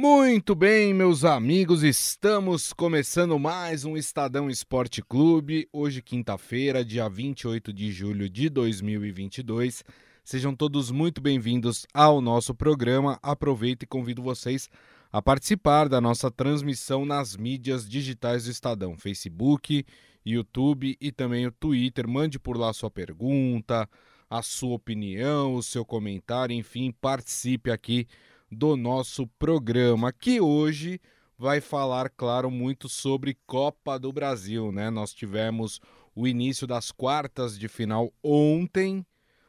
Muito bem, meus amigos, estamos começando mais um Estadão Esporte Clube. Hoje, quinta-feira, dia 28 de julho de 2022. Sejam todos muito bem-vindos ao nosso programa. Aproveito e convido vocês a participar da nossa transmissão nas mídias digitais do Estadão, Facebook, YouTube e também o Twitter. Mande por lá sua pergunta, a sua opinião, o seu comentário, enfim, participe aqui do nosso programa, que hoje vai falar, claro, muito sobre Copa do Brasil, né? Nós tivemos o início das quartas de final ontem,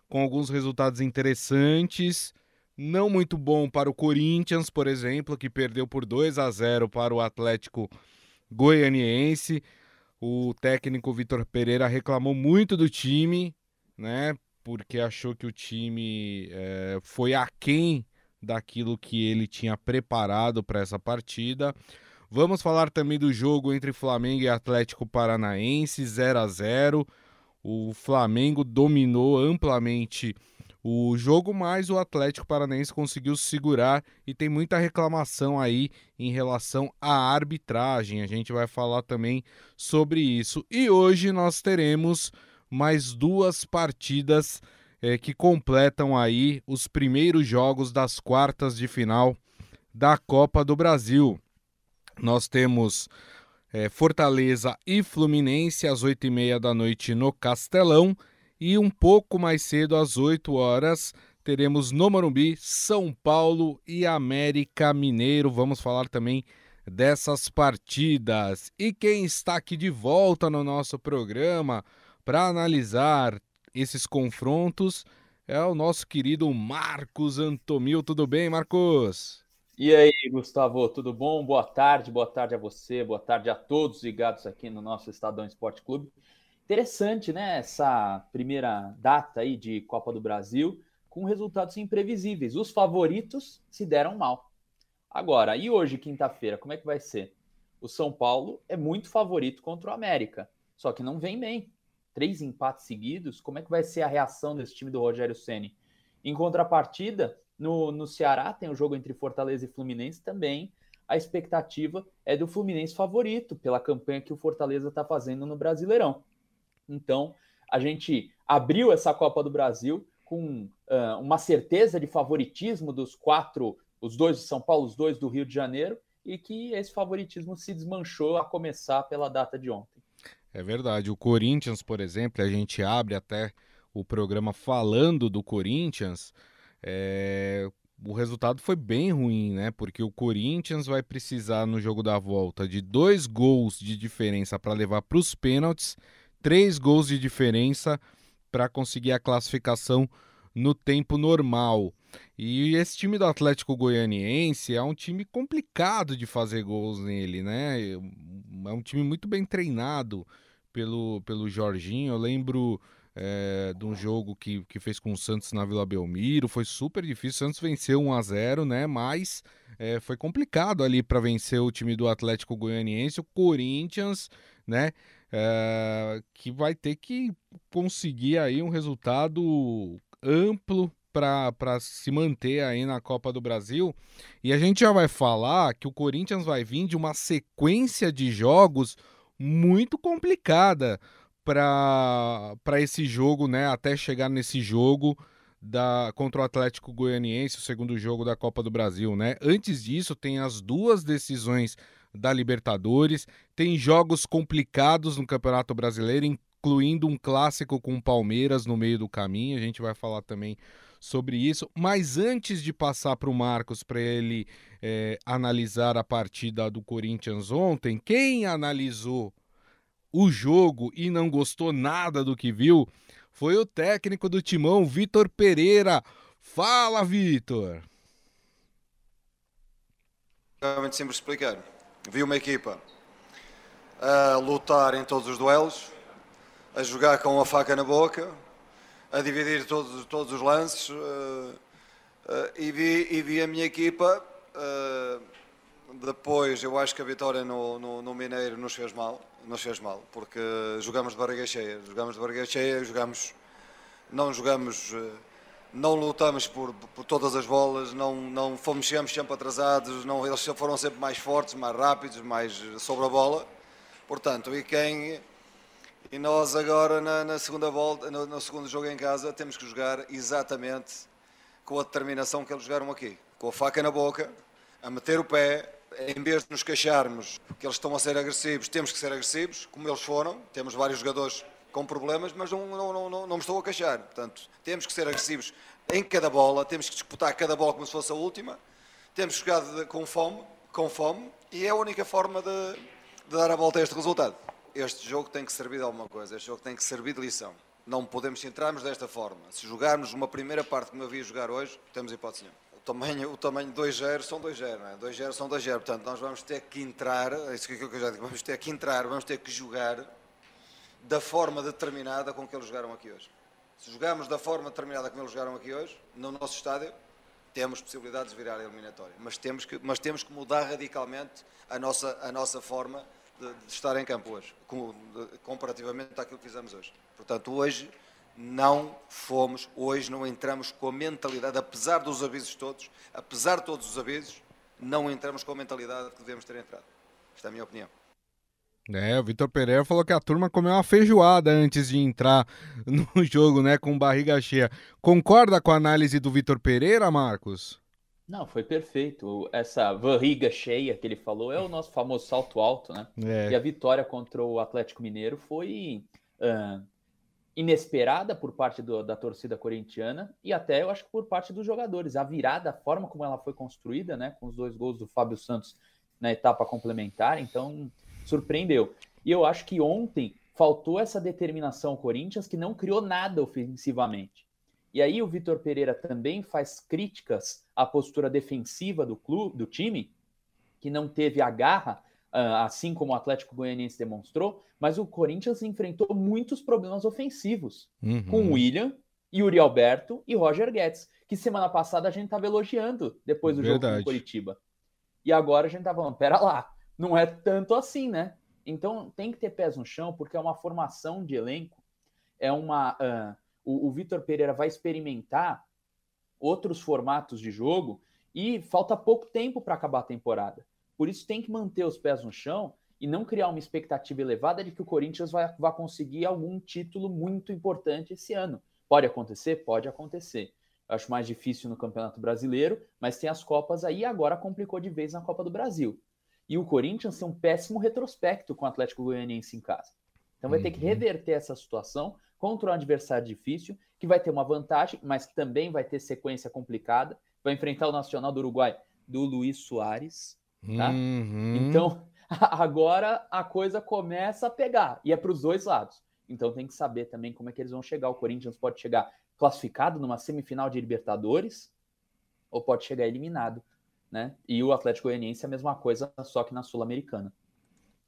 com alguns resultados interessantes. Não muito bom para o Corinthians, por exemplo, que perdeu por 2 a 0 para o Atlético Goianiense. O técnico Vitor Pereira reclamou muito do time, né? Porque achou que o time é, foi aquém daquilo que ele tinha preparado para essa partida. Vamos falar também do jogo entre Flamengo e Atlético Paranaense, 0 a 0. O Flamengo dominou amplamente o jogo, mas o Atlético Paranaense conseguiu segurar e tem muita reclamação aí em relação à arbitragem. A gente vai falar também sobre isso. E hoje nós teremos mais duas partidas é, que completam aí os primeiros jogos das quartas de final da Copa do Brasil. Nós temos é, Fortaleza e Fluminense às oito e meia da noite no Castelão e um pouco mais cedo às 8 horas teremos no Morumbi São Paulo e América Mineiro. Vamos falar também dessas partidas. E quem está aqui de volta no nosso programa para analisar esses confrontos é o nosso querido Marcos Antomil. Tudo bem, Marcos? E aí, Gustavo, tudo bom? Boa tarde, boa tarde a você, boa tarde a todos ligados aqui no nosso Estadão Esporte Clube. Interessante, né? Essa primeira data aí de Copa do Brasil com resultados imprevisíveis. Os favoritos se deram mal. Agora, e hoje, quinta-feira, como é que vai ser? O São Paulo é muito favorito contra o América, só que não vem bem três empates seguidos, como é que vai ser a reação desse time do Rogério Ceni? Em contrapartida, no, no Ceará tem o um jogo entre Fortaleza e Fluminense também. A expectativa é do Fluminense favorito pela campanha que o Fortaleza está fazendo no Brasileirão. Então, a gente abriu essa Copa do Brasil com uh, uma certeza de favoritismo dos quatro, os dois de São Paulo, os dois do Rio de Janeiro, e que esse favoritismo se desmanchou a começar pela data de ontem. É verdade. O Corinthians, por exemplo, a gente abre até o programa falando do Corinthians. É... O resultado foi bem ruim, né? Porque o Corinthians vai precisar no jogo da volta de dois gols de diferença para levar para os pênaltis, três gols de diferença para conseguir a classificação no tempo normal. E esse time do Atlético Goianiense é um time complicado de fazer gols nele, né? É um time muito bem treinado pelo, pelo Jorginho. Eu lembro é, de um jogo que, que fez com o Santos na Vila Belmiro. Foi super difícil. O Santos venceu 1 a 0 né? Mas é, foi complicado ali para vencer o time do Atlético Goianiense. O Corinthians, né? É, que vai ter que conseguir aí um resultado amplo para se manter aí na Copa do Brasil. E a gente já vai falar que o Corinthians vai vir de uma sequência de jogos muito complicada para esse jogo, né? Até chegar nesse jogo da contra o Atlético Goianiense, o segundo jogo da Copa do Brasil, né? Antes disso, tem as duas decisões da Libertadores, tem jogos complicados no Campeonato Brasileiro, incluindo um clássico com o Palmeiras no meio do caminho. A gente vai falar também sobre isso. Mas antes de passar para o Marcos para ele é, analisar a partida do Corinthians ontem, quem analisou o jogo e não gostou nada do que viu foi o técnico do Timão, Vitor Pereira. Fala, Vitor! Realmente simples explicar. Vi uma equipa a lutar em todos os duelos, a jogar com a faca na boca, a dividir todos, todos os lances uh, e, vi, e vi a minha equipa. Uh, depois, eu acho que a vitória no, no, no, Mineiro nos fez mal, nos fez mal, porque jogamos de barriga cheia, jogamos de barriga cheia, jogamos, não jogamos não lutamos por, por todas as bolas, não, não fomos sempre atrasados, não, eles foram sempre mais fortes, mais rápidos, mais sobre a bola. Portanto, e quem e nós agora na, na segunda volta, no, no, segundo jogo em casa, temos que jogar exatamente com a determinação que eles jogaram aqui, com a faca na boca, a meter o pé, em vez de nos queixarmos que eles estão a ser agressivos, temos que ser agressivos, como eles foram. Temos vários jogadores com problemas, mas não, não, não, não, me estou a queixar. Portanto, temos que ser agressivos em cada bola, temos que disputar cada bola como se fosse a última, temos jogar com fome, com fome, e é a única forma de, de dar a volta a este resultado. Este jogo tem que servir de alguma coisa, este jogo tem que servir de lição. Não podemos entrarmos desta forma. Se jogarmos uma primeira parte como eu vi jogar hoje, temos hipótese nenhuma. O tamanho, o tamanho 2-0 são 2-0, não é? 2-0 são 2-0. Portanto, nós vamos ter que entrar, é isso que eu já digo, vamos ter que entrar, vamos ter que jogar da forma determinada com que eles jogaram aqui hoje. Se jogarmos da forma determinada como eles jogaram aqui hoje, no nosso estádio, temos possibilidades de virar a eliminatória. Mas temos que, mas temos que mudar radicalmente a nossa, a nossa forma de, de estar em campo hoje, com, de, comparativamente àquilo que fizemos hoje. Portanto, hoje não fomos, hoje não entramos com a mentalidade, apesar dos avisos todos, apesar de todos os avisos, não entramos com a mentalidade que devemos ter entrado. Esta é a minha opinião. É, o Vitor Pereira falou que a turma comeu uma feijoada antes de entrar no jogo, né, com barriga cheia. Concorda com a análise do Vitor Pereira, Marcos? Não, foi perfeito. Essa barriga cheia que ele falou é o nosso famoso salto alto, né? É. E a vitória contra o Atlético Mineiro foi uh, inesperada por parte do, da torcida corintiana e até eu acho que por parte dos jogadores. A virada, a forma como ela foi construída, né, com os dois gols do Fábio Santos na etapa complementar, então surpreendeu. E eu acho que ontem faltou essa determinação ao Corinthians que não criou nada ofensivamente. E aí o Vitor Pereira também faz críticas à postura defensiva do clube, do time, que não teve a garra, ah, assim como o Atlético Goianiense demonstrou, mas o Corinthians enfrentou muitos problemas ofensivos uhum. com o William, Yuri Alberto e Roger Guedes, que semana passada a gente estava elogiando depois do Verdade. jogo com Curitiba. E agora a gente tá falando, pera lá, não é tanto assim, né? Então tem que ter pés no chão, porque é uma formação de elenco, é uma. Uh, o, o Vitor Pereira vai experimentar outros formatos de jogo e falta pouco tempo para acabar a temporada. Por isso tem que manter os pés no chão e não criar uma expectativa elevada de que o Corinthians vai, vai conseguir algum título muito importante esse ano. Pode acontecer? Pode acontecer. Eu acho mais difícil no Campeonato Brasileiro, mas tem as Copas aí e agora complicou de vez na Copa do Brasil. E o Corinthians tem um péssimo retrospecto com o Atlético Goianiense em casa. Então vai uhum. ter que uhum. reverter essa situação contra um adversário difícil, que vai ter uma vantagem, mas também vai ter sequência complicada. Vai enfrentar o Nacional do Uruguai do Luiz Soares. Tá? Uhum. Então, agora a coisa começa a pegar. E é para os dois lados. Então tem que saber também como é que eles vão chegar. O Corinthians pode chegar classificado numa semifinal de Libertadores ou pode chegar eliminado né? E o Atlético Goianiense é a mesma coisa, só que na Sul-Americana.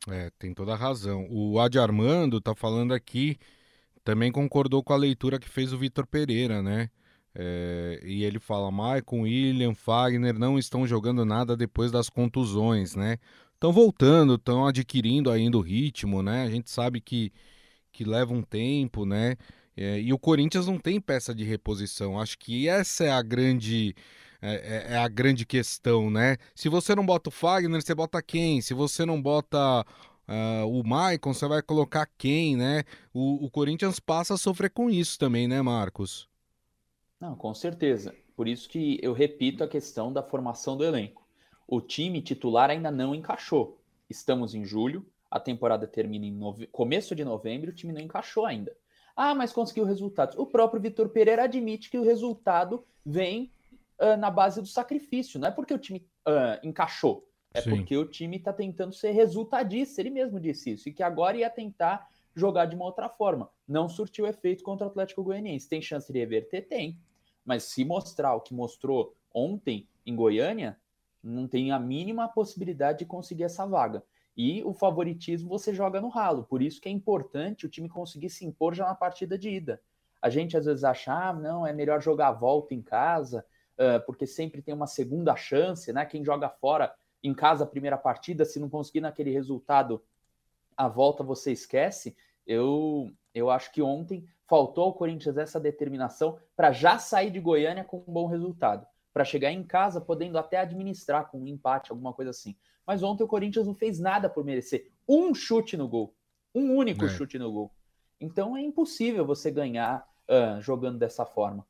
É, tem toda a razão. O Adi Armando tá falando aqui, também concordou com a leitura que fez o Vitor Pereira, né? É, e ele fala: Maicon, William, Fagner não estão jogando nada depois das contusões, né? Estão voltando, estão adquirindo ainda o ritmo, né? A gente sabe que, que leva um tempo, né? É, e o Corinthians não tem peça de reposição. Acho que essa é a grande é, é, é, a grande questão, né? Se você não bota o Fagner, você bota quem? Se você não bota uh, o Maicon, você vai colocar quem, né? O, o Corinthians passa a sofrer com isso também, né, Marcos? Não, com certeza. Por isso que eu repito a questão da formação do elenco. O time titular ainda não encaixou. Estamos em julho, a temporada termina em nove... começo de novembro, o time não encaixou ainda. Ah, mas conseguiu resultados. O próprio Vitor Pereira admite que o resultado vem uh, na base do sacrifício. Não é porque o time uh, encaixou, é Sim. porque o time está tentando ser resultadista. Ele mesmo disse isso, e que agora ia tentar jogar de uma outra forma. Não surtiu efeito contra o Atlético Goianiense. Tem chance de reverter? Tem. Mas se mostrar o que mostrou ontem em Goiânia, não tem a mínima possibilidade de conseguir essa vaga. E o favoritismo você joga no ralo. Por isso que é importante o time conseguir se impor já na partida de ida. A gente às vezes acha, ah, não, é melhor jogar a volta em casa, porque sempre tem uma segunda chance, né? Quem joga fora em casa a primeira partida, se não conseguir naquele resultado, a volta você esquece. Eu, eu acho que ontem faltou ao Corinthians essa determinação para já sair de Goiânia com um bom resultado, para chegar em casa podendo até administrar com um empate, alguma coisa assim. Mas ontem o Corinthians não fez nada por merecer um chute no gol, um único é. chute no gol. Então é impossível você ganhar uh, jogando dessa forma.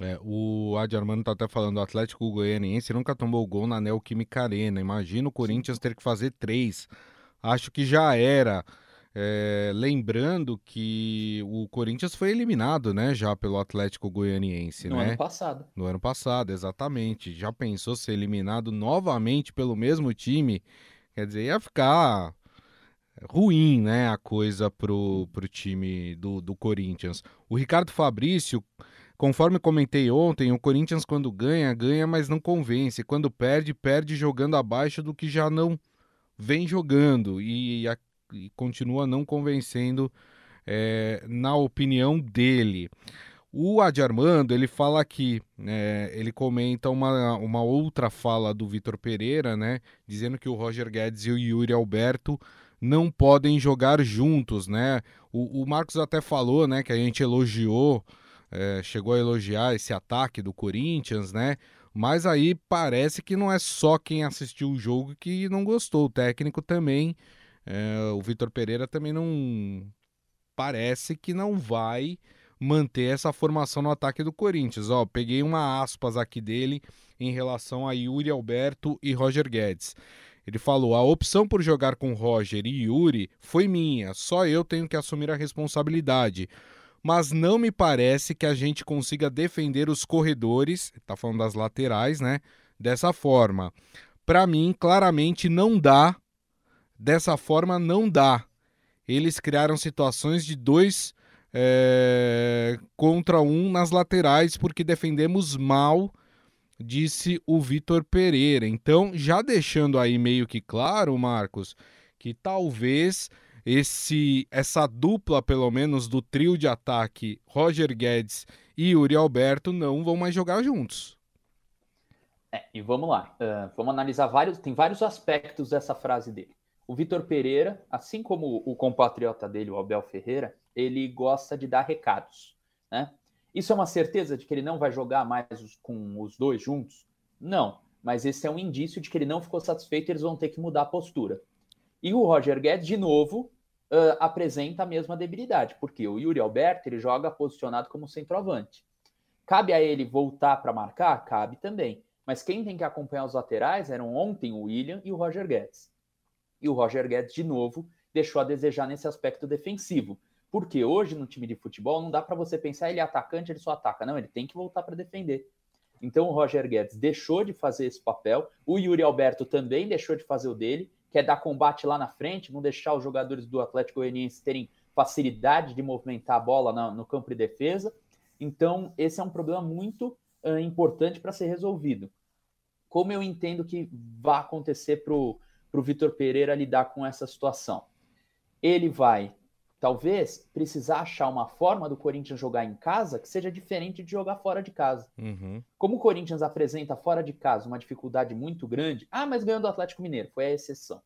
É, o Adi Armando tá até falando, o Atlético Goianiense nunca tomou gol na Neoquímica Arena. Imagina o Corinthians ter que fazer três. Acho que já era. É, lembrando que o Corinthians foi eliminado, né, já pelo Atlético Goianiense, no né? No ano passado. No ano passado, exatamente. Já pensou ser eliminado novamente pelo mesmo time? Quer dizer, ia ficar ruim, né, a coisa pro, pro time do, do Corinthians. O Ricardo Fabrício Conforme comentei ontem, o Corinthians quando ganha, ganha, mas não convence. Quando perde, perde jogando abaixo do que já não vem jogando e, a, e continua não convencendo, é, na opinião dele. O Adi Armando, ele fala aqui, é, ele comenta uma, uma outra fala do Vitor Pereira, né, dizendo que o Roger Guedes e o Yuri Alberto não podem jogar juntos, né? O, o Marcos até falou, né, que a gente elogiou é, chegou a elogiar esse ataque do Corinthians, né? Mas aí parece que não é só quem assistiu o jogo que não gostou. O técnico também, é, o Vitor Pereira também não. Parece que não vai manter essa formação no ataque do Corinthians. Ó, peguei uma aspas aqui dele em relação a Yuri Alberto e Roger Guedes. Ele falou: a opção por jogar com Roger e Yuri foi minha, só eu tenho que assumir a responsabilidade mas não me parece que a gente consiga defender os corredores, está falando das laterais, né? Dessa forma. Para mim, claramente não dá. Dessa forma, não dá. Eles criaram situações de dois é, contra um nas laterais porque defendemos mal, disse o Vitor Pereira. Então, já deixando aí meio que claro, Marcos, que talvez esse essa dupla, pelo menos, do trio de ataque, Roger Guedes e Yuri Alberto, não vão mais jogar juntos. É, e vamos lá, uh, vamos analisar vários, tem vários aspectos dessa frase dele. O Vitor Pereira, assim como o compatriota dele, o Abel Ferreira, ele gosta de dar recados, né? Isso é uma certeza de que ele não vai jogar mais com os dois juntos? Não, mas esse é um indício de que ele não ficou satisfeito e eles vão ter que mudar a postura. E o Roger Guedes, de novo, uh, apresenta a mesma debilidade, porque o Yuri Alberto ele joga posicionado como centroavante. Cabe a ele voltar para marcar? Cabe também. Mas quem tem que acompanhar os laterais eram ontem o William e o Roger Guedes. E o Roger Guedes, de novo, deixou a desejar nesse aspecto defensivo. Porque hoje no time de futebol não dá para você pensar ele é atacante, ele só ataca. Não, ele tem que voltar para defender. Então o Roger Guedes deixou de fazer esse papel, o Yuri Alberto também deixou de fazer o dele, quer dar combate lá na frente, não deixar os jogadores do Atlético Goianiense terem facilidade de movimentar a bola no, no campo de defesa. Então, esse é um problema muito uh, importante para ser resolvido. Como eu entendo que vai acontecer para o Vitor Pereira lidar com essa situação? Ele vai talvez precisar achar uma forma do Corinthians jogar em casa que seja diferente de jogar fora de casa. Uhum. Como o Corinthians apresenta fora de casa uma dificuldade muito grande, ah, mas ganhou do Atlético Mineiro, foi a exceção.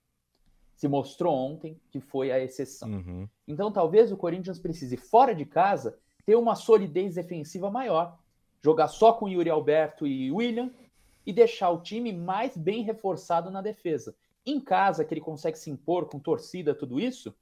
Se mostrou ontem que foi a exceção. Uhum. Então talvez o Corinthians precise, fora de casa, ter uma solidez defensiva maior. Jogar só com Yuri Alberto e William e deixar o time mais bem reforçado na defesa. Em casa, que ele consegue se impor com torcida, tudo isso,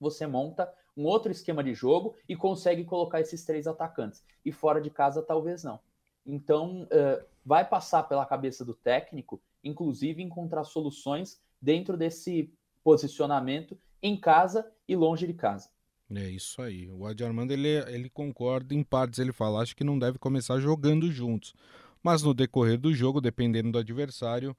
você monta um outro esquema de jogo e consegue colocar esses três atacantes. E fora de casa, talvez não. Então, uh, vai passar pela cabeça do técnico, inclusive, encontrar soluções dentro desse posicionamento em casa e longe de casa. É isso aí. O Adi Armando ele, ele concorda em partes. Ele fala, acho que não deve começar jogando juntos. Mas no decorrer do jogo, dependendo do adversário,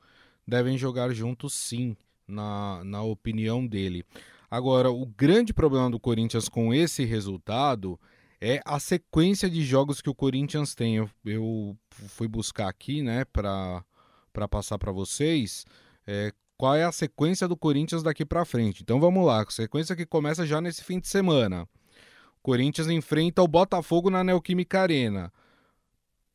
devem jogar juntos sim, na, na opinião dele. Agora, o grande problema do Corinthians com esse resultado é a sequência de jogos que o Corinthians tem. Eu, eu fui buscar aqui, né, para passar para vocês é, qual é a sequência do Corinthians daqui para frente. Então vamos lá, sequência que começa já nesse fim de semana. O Corinthians enfrenta o Botafogo na Neoquímica Arena.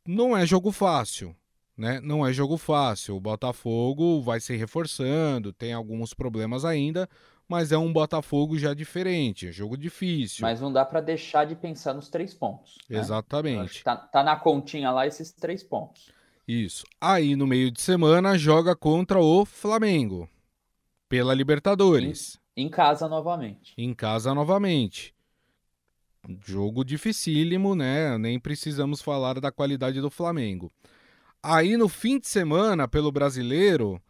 Não é jogo fácil, né? Não é jogo fácil. O Botafogo vai se reforçando, tem alguns problemas ainda, mas é um Botafogo já diferente, é jogo difícil. Mas não dá para deixar de pensar nos três pontos. Né? Exatamente. Tá, tá na continha lá esses três pontos. Isso. Aí no meio de semana joga contra o Flamengo pela Libertadores. Em, em casa novamente. Em casa novamente. Jogo dificílimo, né? Nem precisamos falar da qualidade do Flamengo. Aí no fim de semana, pelo brasileiro,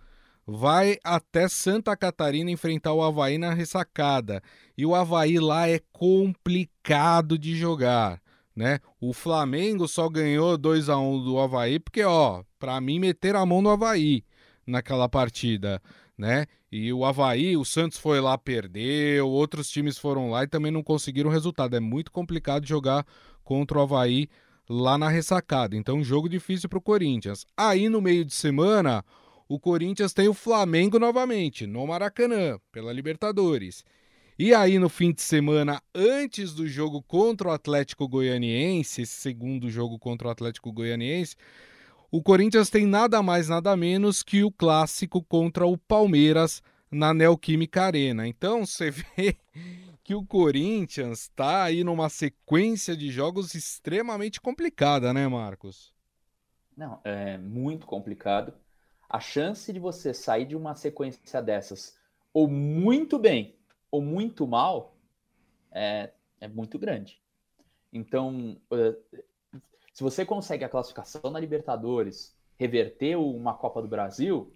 vai até Santa Catarina enfrentar o Havaí na ressacada. E o Havaí lá é complicado de jogar. Né? O Flamengo só ganhou 2 a 1 do Havaí porque, ó, para mim meter a mão no Havaí naquela partida, né? E o Havaí, o Santos foi lá, perdeu, outros times foram lá e também não conseguiram resultado. É muito complicado jogar contra o Havaí lá na ressacada. Então, um jogo difícil para o Corinthians. Aí no meio de semana, o Corinthians tem o Flamengo novamente, no Maracanã, pela Libertadores. E aí, no fim de semana, antes do jogo contra o Atlético Goianiense, esse segundo jogo contra o Atlético Goianiense, o Corinthians tem nada mais, nada menos que o clássico contra o Palmeiras na Neoquímica Arena. Então, você vê que o Corinthians está aí numa sequência de jogos extremamente complicada, né, Marcos? Não, é muito complicado a chance de você sair de uma sequência dessas ou muito bem ou muito mal é, é muito grande. Então, se você consegue a classificação na Libertadores, reverter uma Copa do Brasil,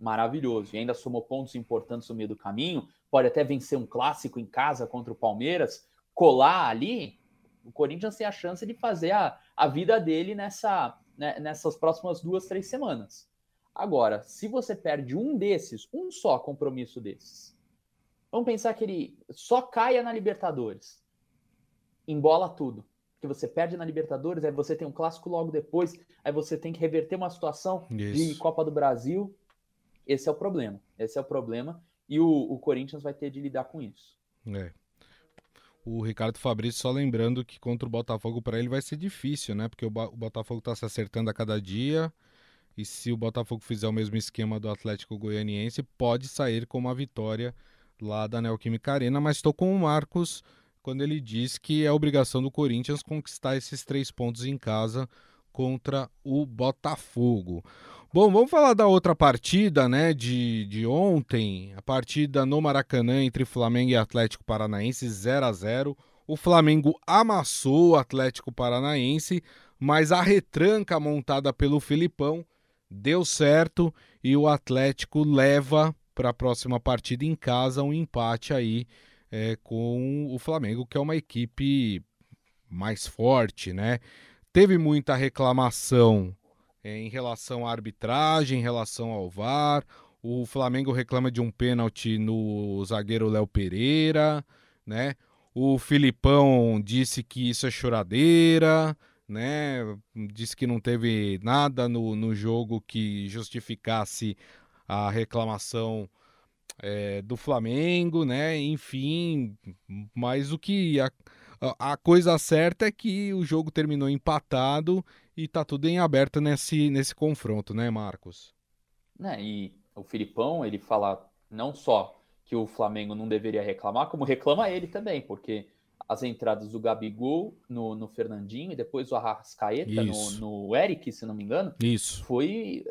maravilhoso. E ainda somou pontos importantes no meio do caminho, pode até vencer um clássico em casa contra o Palmeiras, colar ali, o Corinthians tem a chance de fazer a, a vida dele nessa, né, nessas próximas duas, três semanas. Agora, se você perde um desses, um só compromisso desses, vamos pensar que ele só caia na Libertadores, embola tudo. Que você perde na Libertadores, aí você tem um clássico logo depois, aí você tem que reverter uma situação Isso. de Copa do Brasil. Esse é o problema. Esse é o problema. E o, o Corinthians vai ter de lidar com isso. É. O Ricardo Fabrício só lembrando que contra o Botafogo para ele vai ser difícil, né? Porque o, o Botafogo está se acertando a cada dia. E se o Botafogo fizer o mesmo esquema do Atlético Goianiense, pode sair com uma vitória lá da Neoquímica Arena. Mas estou com o Marcos quando ele diz que é obrigação do Corinthians conquistar esses três pontos em casa contra o Botafogo. Bom, vamos falar da outra partida, né, de, de ontem, a partida no Maracanã entre Flamengo e Atlético Paranaense, 0 a 0 O Flamengo amassou o Atlético Paranaense, mas a retranca montada pelo Filipão deu certo e o Atlético leva para a próxima partida em casa um empate aí é, com o Flamengo, que é uma equipe mais forte, né? Teve muita reclamação é, em relação à arbitragem, em relação ao VAR. O Flamengo reclama de um pênalti no zagueiro Léo Pereira, né? O Filipão disse que isso é choradeira né? Disse que não teve nada no, no jogo que justificasse a reclamação é, do Flamengo, né? Enfim, mas o que a, a coisa certa é que o jogo terminou empatado e tá tudo em aberto nesse, nesse confronto, né, Marcos? Né, e o Filipão, ele fala não só que o Flamengo não deveria reclamar, como reclama ele também, porque as entradas do Gabigol no, no Fernandinho e depois o Arrascaeta no, no Eric, se não me engano. Isso. Foi.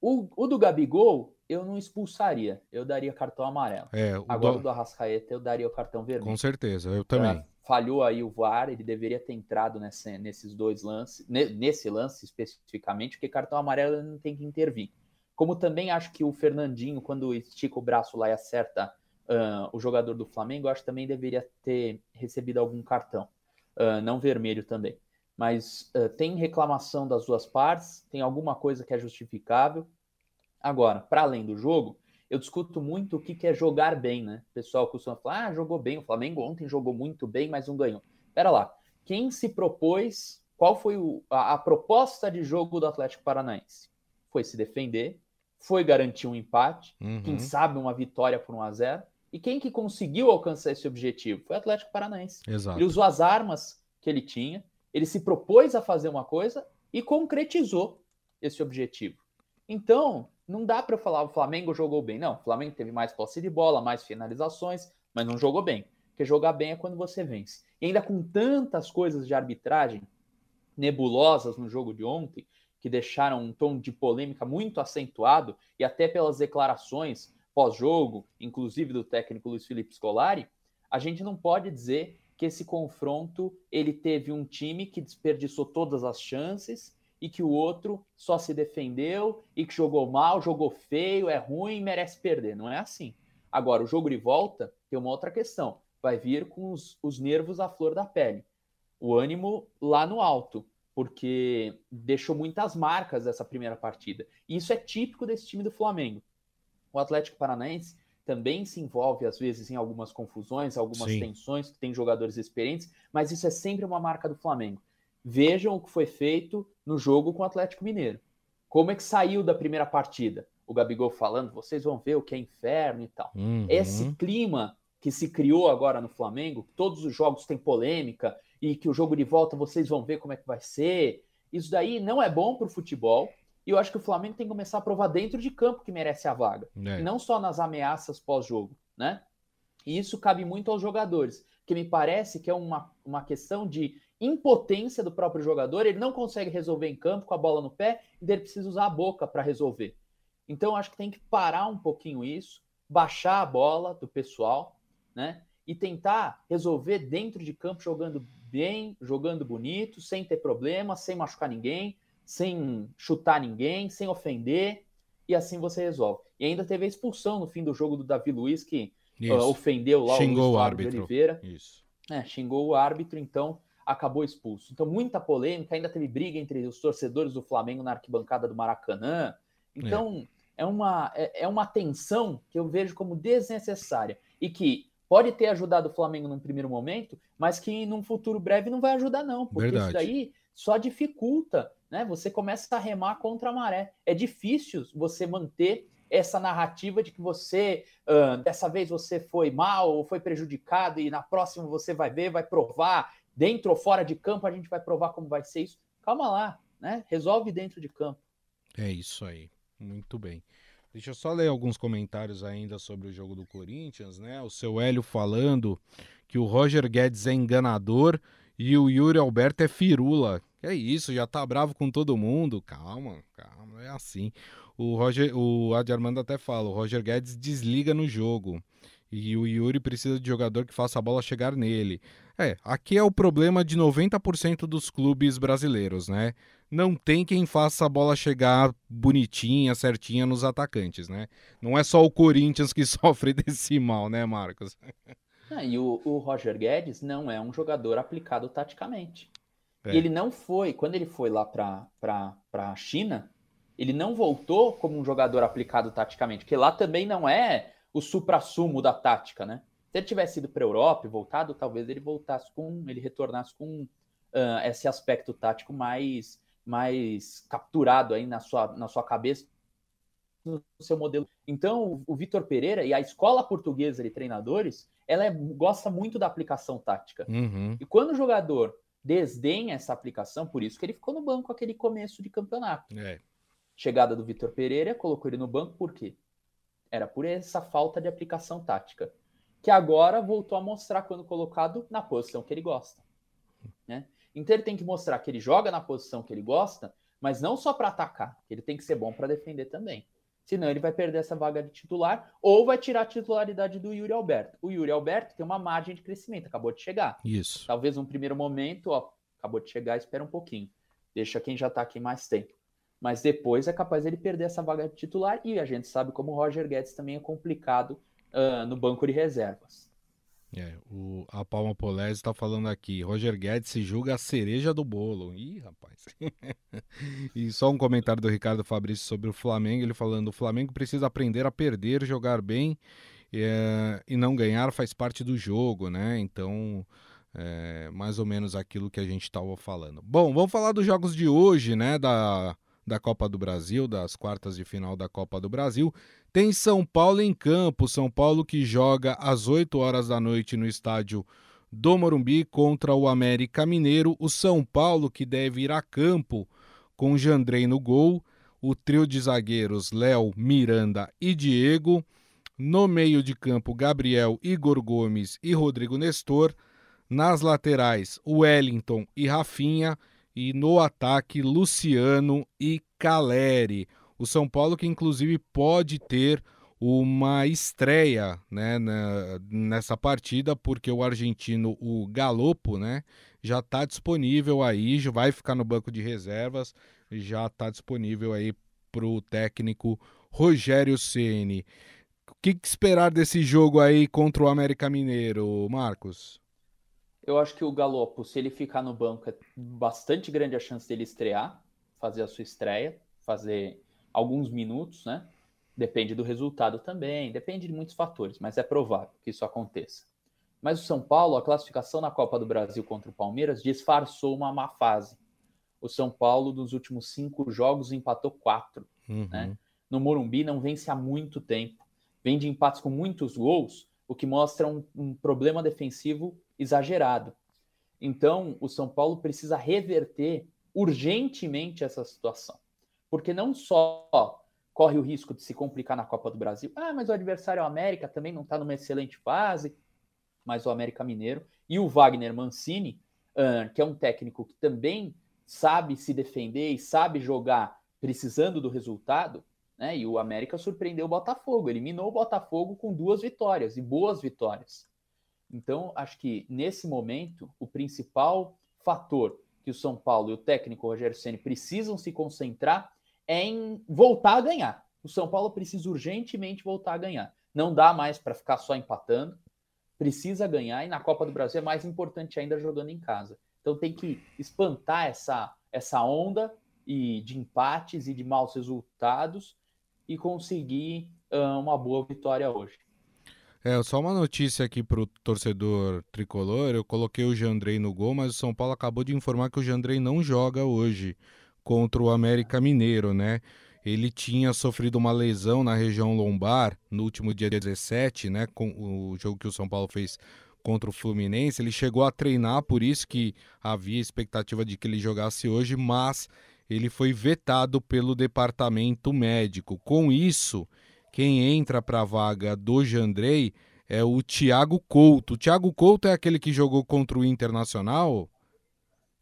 O, o do Gabigol eu não expulsaria, eu daria cartão amarelo. É, o Agora do... o do Arrascaeta eu daria o cartão vermelho. Com certeza, eu também. falhou aí o VAR, ele deveria ter entrado nesse, nesses dois lances, nesse lance especificamente, porque cartão amarelo não tem que intervir. Como também acho que o Fernandinho, quando estica o braço lá e acerta uh, o jogador do Flamengo, acho que também deveria ter recebido algum cartão, uh, não vermelho também. Mas uh, tem reclamação das duas partes, tem alguma coisa que é justificável. Agora, para além do jogo, eu discuto muito o que, que é jogar bem, né? O pessoal costuma falar, ah, jogou bem, o Flamengo ontem jogou muito bem, mas não ganhou. Pera lá, quem se propôs, qual foi o, a, a proposta de jogo do Atlético Paranaense? Foi se defender, foi garantir um empate, uhum. quem sabe uma vitória por 1 a 0 e quem que conseguiu alcançar esse objetivo? Foi o Atlético Paranaense. Exato. Ele usou as armas que ele tinha, ele se propôs a fazer uma coisa e concretizou esse objetivo. Então, não dá para falar o Flamengo jogou bem. Não, o Flamengo teve mais posse de bola, mais finalizações, mas não jogou bem. Porque jogar bem é quando você vence. E ainda com tantas coisas de arbitragem nebulosas no jogo de ontem, que deixaram um tom de polêmica muito acentuado, e até pelas declarações pós-jogo, inclusive do técnico Luiz Felipe Scolari, a gente não pode dizer que esse confronto ele teve um time que desperdiçou todas as chances e que o outro só se defendeu e que jogou mal, jogou feio, é ruim, merece perder. Não é assim. Agora, o jogo de volta tem uma outra questão. Vai vir com os, os nervos à flor da pele. O ânimo lá no alto, porque deixou muitas marcas essa primeira partida. E isso é típico desse time do Flamengo. O Atlético Paranaense também se envolve, às vezes, em algumas confusões, algumas Sim. tensões, que tem jogadores experientes, mas isso é sempre uma marca do Flamengo. Vejam o que foi feito no jogo com o Atlético Mineiro. Como é que saiu da primeira partida? O Gabigol falando, vocês vão ver o que é inferno e tal. Uhum. Esse clima que se criou agora no Flamengo, todos os jogos têm polêmica e que o jogo de volta vocês vão ver como é que vai ser. Isso daí não é bom para o futebol, e eu acho que o Flamengo tem que começar a provar dentro de campo que merece a vaga. É. Não só nas ameaças pós-jogo, né? E isso cabe muito aos jogadores, que me parece que é uma, uma questão de impotência do próprio jogador, ele não consegue resolver em campo com a bola no pé, e ele precisa usar a boca para resolver. Então acho que tem que parar um pouquinho isso, baixar a bola do pessoal, né? E tentar resolver dentro de campo jogando bem, jogando bonito, sem ter problema, sem machucar ninguém, sem chutar ninguém, sem ofender, e assim você resolve. E ainda teve a expulsão no fim do jogo do Davi Luiz, que uh, ofendeu lá xingou o, árbitro. de Oliveira. Isso. É, xingou o árbitro, então acabou expulso. Então, muita polêmica, ainda teve briga entre os torcedores do Flamengo na arquibancada do Maracanã. Então, é, é uma, é, é uma tensão que eu vejo como desnecessária e que pode ter ajudado o Flamengo num primeiro momento, mas que num futuro breve não vai ajudar, não, porque Verdade. isso daí só dificulta né? Você começa a remar contra a maré. É difícil você manter essa narrativa de que você uh, dessa vez você foi mal ou foi prejudicado e na próxima você vai ver, vai provar dentro ou fora de campo a gente vai provar como vai ser isso. Calma lá, né? Resolve dentro de campo. É isso aí. Muito bem. Deixa eu só ler alguns comentários ainda sobre o jogo do Corinthians, né? O seu Hélio falando que o Roger Guedes é enganador e o Yuri Alberto é firula. É isso, já tá bravo com todo mundo. Calma, calma, é assim. O Roger, o Adi Armando até fala, o Roger Guedes desliga no jogo. E o Yuri precisa de jogador que faça a bola chegar nele. É, aqui é o problema de 90% dos clubes brasileiros, né? Não tem quem faça a bola chegar bonitinha, certinha nos atacantes, né? Não é só o Corinthians que sofre desse mal, né, Marcos? E o, o Roger Guedes não é um jogador aplicado taticamente. É. E ele não foi, quando ele foi lá para a China, ele não voltou como um jogador aplicado taticamente, porque lá também não é o supra-sumo da tática, né? Se ele tivesse ido para a Europa e voltado, talvez ele voltasse com, ele retornasse com uh, esse aspecto tático mais, mais capturado aí na sua, na sua cabeça, no seu modelo. Então, o Vitor Pereira e a escola portuguesa de treinadores, ela é, gosta muito da aplicação tática. Uhum. E quando o jogador desdenha essa aplicação, por isso que ele ficou no banco aquele começo de campeonato. É. Chegada do Vitor Pereira, colocou ele no banco por quê? Era por essa falta de aplicação tática. Que agora voltou a mostrar quando colocado na posição que ele gosta. Né? Então ele tem que mostrar que ele joga na posição que ele gosta, mas não só para atacar, ele tem que ser bom para defender também. Senão ele vai perder essa vaga de titular ou vai tirar a titularidade do Yuri Alberto. O Yuri Alberto tem uma margem de crescimento, acabou de chegar. Isso. Talvez um primeiro momento, ó, acabou de chegar, espera um pouquinho. Deixa quem já está aqui mais tempo. Mas depois é capaz ele perder essa vaga de titular e a gente sabe como o Roger Guedes também é complicado uh, no banco de reservas. É, o, a Palma Polese está falando aqui. Roger Guedes se julga a cereja do bolo. Ih, rapaz. e só um comentário do Ricardo Fabrício sobre o Flamengo. Ele falando: o Flamengo precisa aprender a perder, jogar bem é, e não ganhar faz parte do jogo, né? Então, é, mais ou menos aquilo que a gente estava falando. Bom, vamos falar dos jogos de hoje, né? Da, da Copa do Brasil, das quartas de final da Copa do Brasil. Tem São Paulo em campo, São Paulo que joga às 8 horas da noite no estádio do Morumbi contra o América Mineiro. O São Paulo que deve ir a campo com Jandrei no gol. o trio de zagueiros Léo, Miranda e Diego. No meio de campo, Gabriel, Igor Gomes e Rodrigo Nestor. Nas laterais, Wellington e Rafinha. E no ataque, Luciano e Caleri. O São Paulo que inclusive pode ter uma estreia né, nessa partida, porque o argentino, o Galopo, né, já está disponível aí, já vai ficar no banco de reservas, já está disponível aí para o técnico Rogério Ceni. O que, que esperar desse jogo aí contra o América Mineiro, Marcos? Eu acho que o Galopo, se ele ficar no banco, é bastante grande a chance dele estrear, fazer a sua estreia, fazer alguns minutos, né? Depende do resultado também, depende de muitos fatores, mas é provável que isso aconteça. Mas o São Paulo, a classificação na Copa do Brasil contra o Palmeiras disfarçou uma má fase. O São Paulo, dos últimos cinco jogos, empatou quatro. Uhum. Né? No Morumbi não vence há muito tempo. Vem de empates com muitos gols, o que mostra um, um problema defensivo exagerado. Então, o São Paulo precisa reverter urgentemente essa situação. Porque não só corre o risco de se complicar na Copa do Brasil. Ah, mas o adversário é o América, também não está numa excelente fase, mas o América Mineiro e o Wagner Mancini, uh, que é um técnico que também sabe se defender e sabe jogar precisando do resultado, né? E o América surpreendeu o Botafogo, eliminou o Botafogo com duas vitórias e boas vitórias. Então, acho que nesse momento, o principal fator que o São Paulo e o técnico Rogério Ceni precisam se concentrar é em voltar a ganhar. O São Paulo precisa urgentemente voltar a ganhar. Não dá mais para ficar só empatando. Precisa ganhar e na Copa do Brasil é mais importante ainda jogando em casa. Então tem que espantar essa, essa onda e de empates e de maus resultados e conseguir uh, uma boa vitória hoje. É, só uma notícia aqui para o torcedor tricolor. Eu coloquei o Jandrei no gol, mas o São Paulo acabou de informar que o Jandrei não joga hoje contra o América Mineiro, né? Ele tinha sofrido uma lesão na região lombar no último dia 17, né? Com o jogo que o São Paulo fez contra o Fluminense. Ele chegou a treinar, por isso que havia expectativa de que ele jogasse hoje, mas ele foi vetado pelo departamento médico. Com isso, quem entra para a vaga do Jandrei é o Thiago Couto. O Thiago Couto é aquele que jogou contra o Internacional?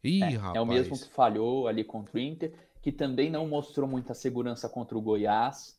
Ih, é, rapaz. é o mesmo que falhou ali contra o Inter, que também não mostrou muita segurança contra o Goiás.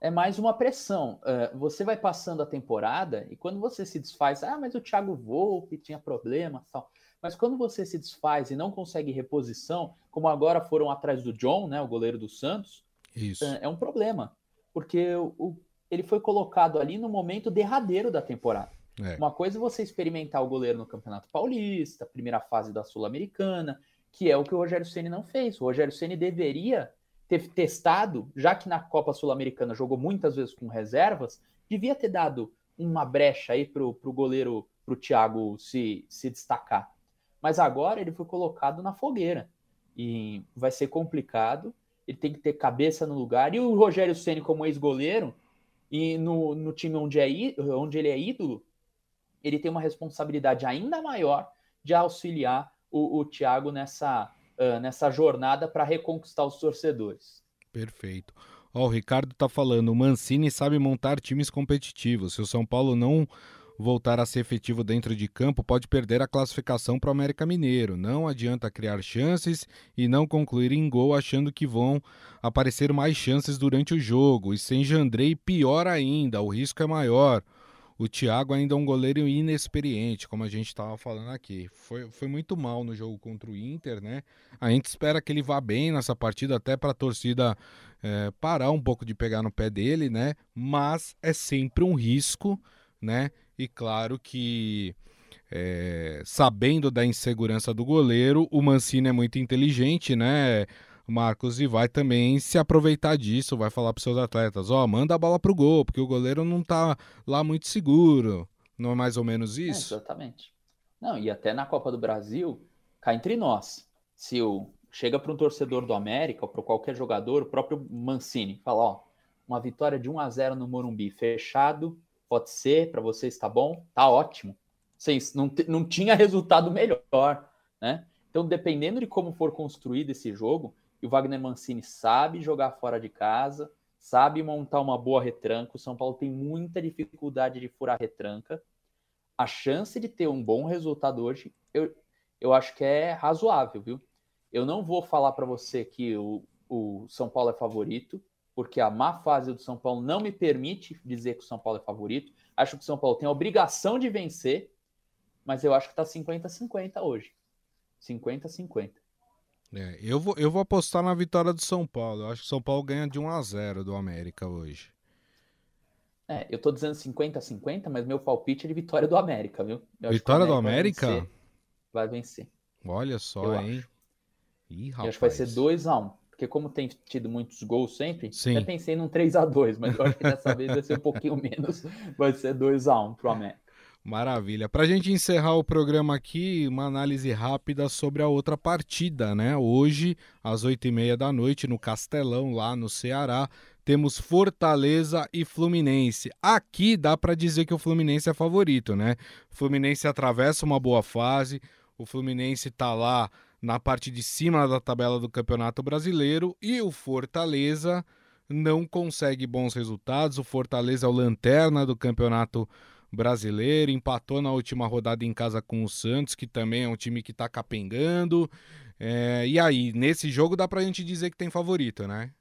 É mais uma pressão. Uh, você vai passando a temporada e quando você se desfaz, ah, mas o Thiago Volpe tinha problema, tal. Mas quando você se desfaz e não consegue reposição, como agora foram atrás do John, né, o goleiro do Santos, uh, é um problema, porque o, ele foi colocado ali no momento derradeiro da temporada. É. Uma coisa é você experimentar o goleiro no Campeonato Paulista, primeira fase da Sul-Americana, que é o que o Rogério Ceni não fez. O Rogério Ceni deveria ter testado, já que na Copa Sul-Americana jogou muitas vezes com reservas, devia ter dado uma brecha aí pro, pro goleiro, pro Thiago se, se destacar. Mas agora ele foi colocado na fogueira e vai ser complicado. Ele tem que ter cabeça no lugar. E o Rogério Ceni como ex-goleiro e no, no time onde, é, onde ele é ídolo, ele tem uma responsabilidade ainda maior de auxiliar o, o Thiago nessa, uh, nessa jornada para reconquistar os torcedores. Perfeito. Ó, o Ricardo tá falando, o Mancini sabe montar times competitivos. Se o São Paulo não voltar a ser efetivo dentro de campo, pode perder a classificação para o América Mineiro. Não adianta criar chances e não concluir em gol achando que vão aparecer mais chances durante o jogo. E sem Jandrei, pior ainda, o risco é maior. O Thiago ainda é um goleiro inexperiente, como a gente estava falando aqui. Foi, foi muito mal no jogo contra o Inter, né? A gente espera que ele vá bem nessa partida, até para a torcida é, parar um pouco de pegar no pé dele, né? Mas é sempre um risco, né? E claro que é, sabendo da insegurança do goleiro, o Mancini é muito inteligente, né? Marcos, e vai também se aproveitar disso, vai falar para seus atletas, ó, oh, manda a bola pro gol, porque o goleiro não tá lá muito seguro. Não é mais ou menos é, isso? É, exatamente. Não, e até na Copa do Brasil, cá entre nós, se o chega para um torcedor do América ou para qualquer jogador, o próprio Mancini, fala, ó, uma vitória de 1 a 0 no Morumbi, fechado, pode ser, para vocês tá bom? Tá ótimo. Vocês não, não tinha resultado melhor, né? Então, dependendo de como for construído esse jogo, E o Wagner Mancini sabe jogar fora de casa, sabe montar uma boa retranca. O São Paulo tem muita dificuldade de furar retranca. A chance de ter um bom resultado hoje, eu, eu acho que é razoável, viu? Eu não vou falar para você que o, o São Paulo é favorito, porque a má fase do São Paulo não me permite dizer que o São Paulo é favorito. Acho que o São Paulo tem a obrigação de vencer, mas eu acho que está 50-50 hoje. 50-50. É, eu, vou, eu vou apostar na vitória do São Paulo. Eu acho que o São Paulo ganha de 1 a 0 do América hoje. É, eu tô dizendo 50-50, mas meu palpite é de vitória do América, viu? vitória do América? Vai vencer. Vai vencer. Olha só, eu hein? Acho. Ih, rapaz. Eu acho que vai ser 2x1. Porque como tem tido muitos gols sempre, Sim. até pensei num 3 a 2 mas eu acho que dessa vez vai ser um pouquinho menos. Vai ser 2 a 1 pro América. Maravilha. Para a gente encerrar o programa aqui, uma análise rápida sobre a outra partida, né? Hoje, às oito e meia da noite, no Castelão, lá no Ceará, temos Fortaleza e Fluminense. Aqui dá para dizer que o Fluminense é favorito, né? O Fluminense atravessa uma boa fase, o Fluminense está lá na parte de cima da tabela do Campeonato Brasileiro e o Fortaleza não consegue bons resultados. O Fortaleza é o lanterna do Campeonato Brasileiro empatou na última rodada em casa com o Santos, que também é um time que está capengando. É, e aí, nesse jogo dá pra gente dizer que tem favorito, né?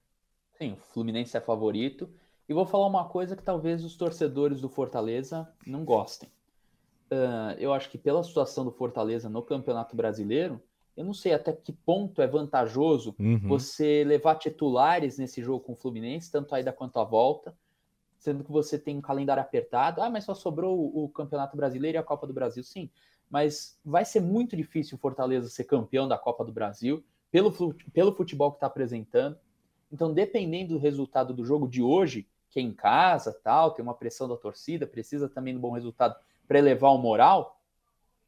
Sim, o Fluminense é favorito. E vou falar uma coisa que talvez os torcedores do Fortaleza não gostem. Uh, eu acho que pela situação do Fortaleza no Campeonato Brasileiro, eu não sei até que ponto é vantajoso uhum. você levar titulares nesse jogo com o Fluminense, tanto a ida quanto a volta sendo que você tem um calendário apertado. Ah, mas só sobrou o, Campeonato Brasileiro e a Copa do Brasil. Sim, mas vai ser muito difícil o Fortaleza ser campeão da Copa do Brasil pelo, pelo futebol que está apresentando. Então, dependendo do resultado do jogo de hoje, que é em casa, tal, tem uma pressão da torcida, precisa também de um bom resultado para elevar o moral.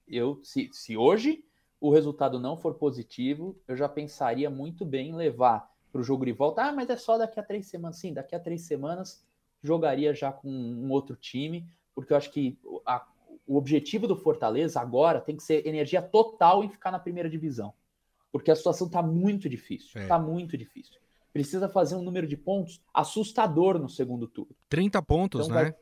Eu, se, se hoje o resultado não for positivo, eu já pensaria muito bem em levar para o jogo de volta. Ah, mas é só daqui a três semanas. Sim, daqui a três semanas jogaria já com um outro time, porque eu acho que a, o objetivo do Fortaleza agora tem que ser energia total em ficar na primeira divisão. Porque a situação está muito difícil. Está é. muito difícil. Precisa fazer um número de pontos assustador no segundo turno. 30 pontos, então, né? Vai,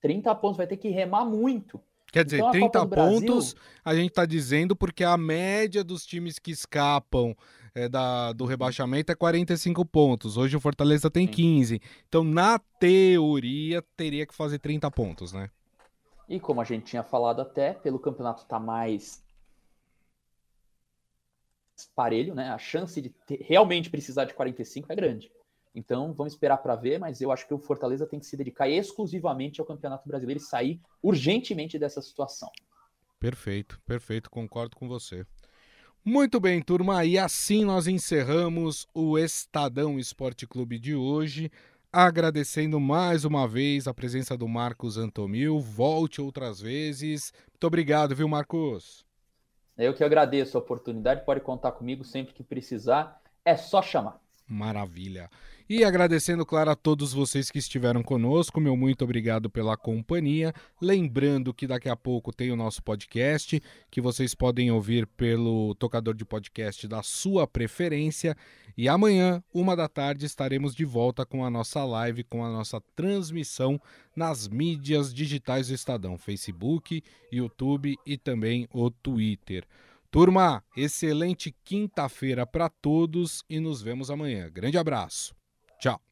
30 pontos, vai ter que remar muito. Quer dizer, então, 30 pontos Brasil... a gente está dizendo porque a média dos times que escapam é, da, do rebaixamento é 45 pontos. Hoje o Fortaleza tem Sim. 15. Então, na teoria, teria que fazer 30 pontos, né? E como a gente tinha falado até, pelo campeonato estar tá mais parelho, né? A chance de ter, realmente precisar de 45 é grande. Então, vamos esperar para ver, mas eu acho que o Fortaleza tem que se dedicar exclusivamente ao Campeonato Brasileiro e sair urgentemente dessa situação. Perfeito, perfeito, concordo com você. Muito bem, turma, e assim nós encerramos o Estadão Esporte Clube de hoje, agradecendo mais uma vez a presença do Marcos Antomil. Volte outras vezes. Muito obrigado, viu, Marcos? Eu que agradeço a oportunidade, pode contar comigo sempre que precisar, é só chamar. Maravilha. E agradecendo, claro, a todos vocês que estiveram conosco, meu muito obrigado pela companhia. Lembrando que daqui a pouco tem o nosso podcast, que vocês podem ouvir pelo tocador de podcast da sua preferência. E amanhã, uma da tarde, estaremos de volta com a nossa live, com a nossa transmissão nas mídias digitais do Estadão: Facebook, YouTube e também o Twitter. Turma, excelente quinta-feira para todos e nos vemos amanhã. Grande abraço. Ciao.